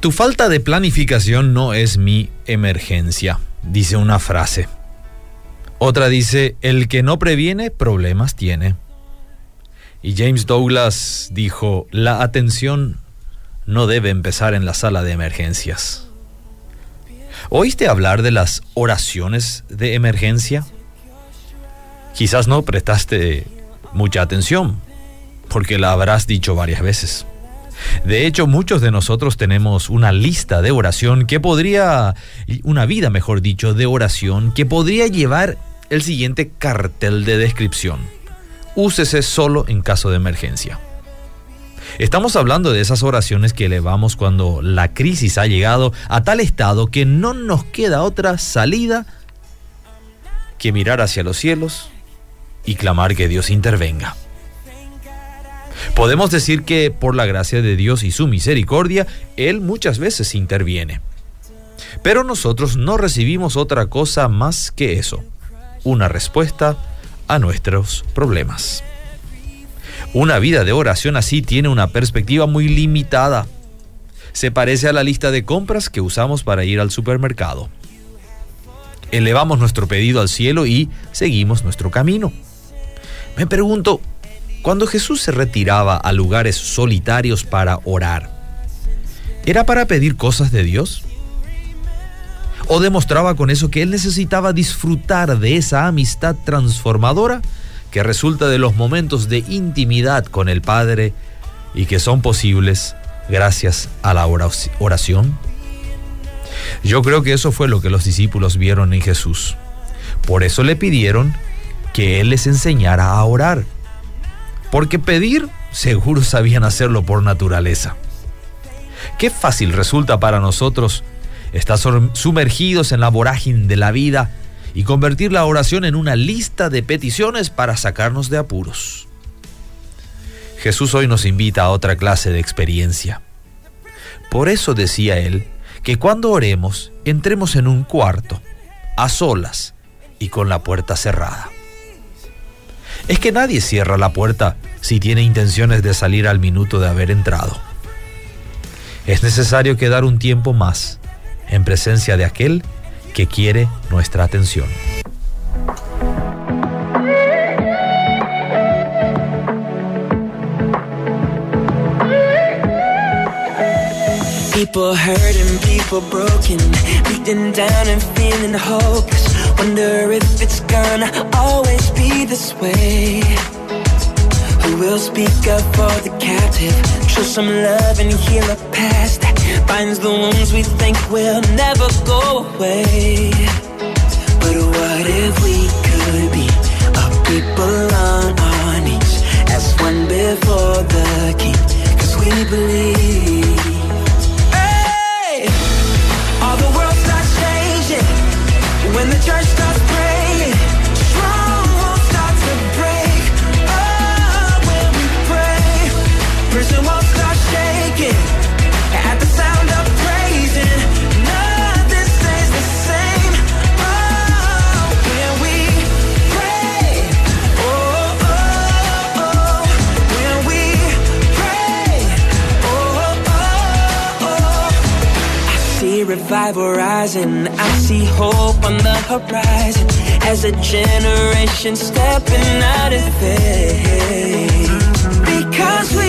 Tu falta de planificación no es mi emergencia, dice una frase. Otra dice, el que no previene problemas tiene. Y James Douglas dijo, la atención no debe empezar en la sala de emergencias. ¿Oíste hablar de las oraciones de emergencia? Quizás no prestaste mucha atención, porque la habrás dicho varias veces. De hecho, muchos de nosotros tenemos una lista de oración que podría, una vida mejor dicho, de oración que podría llevar el siguiente cartel de descripción. Úsese solo en caso de emergencia. Estamos hablando de esas oraciones que elevamos cuando la crisis ha llegado a tal estado que no nos queda otra salida que mirar hacia los cielos y clamar que Dios intervenga. Podemos decir que por la gracia de Dios y su misericordia, Él muchas veces interviene. Pero nosotros no recibimos otra cosa más que eso, una respuesta a nuestros problemas. Una vida de oración así tiene una perspectiva muy limitada. Se parece a la lista de compras que usamos para ir al supermercado. Elevamos nuestro pedido al cielo y seguimos nuestro camino. Me pregunto, cuando Jesús se retiraba a lugares solitarios para orar, ¿era para pedir cosas de Dios? ¿O demostraba con eso que él necesitaba disfrutar de esa amistad transformadora que resulta de los momentos de intimidad con el Padre y que son posibles gracias a la oración? Yo creo que eso fue lo que los discípulos vieron en Jesús. Por eso le pidieron que Él les enseñara a orar porque pedir seguro sabían hacerlo por naturaleza. Qué fácil resulta para nosotros estar sumergidos en la vorágine de la vida y convertir la oración en una lista de peticiones para sacarnos de apuros. Jesús hoy nos invita a otra clase de experiencia. Por eso decía él que cuando oremos entremos en un cuarto, a solas y con la puerta cerrada es que nadie cierra la puerta si tiene intenciones de salir al minuto de haber entrado. Es necesario quedar un tiempo más en presencia de aquel que quiere nuestra atención. Wonder if it's gonna always be this way. Who will speak up for the captive? Show some love and heal a past that binds the wounds we think will never go away. But what if we could be rising. I see hope on the horizon as a generation stepping out of faith. Because we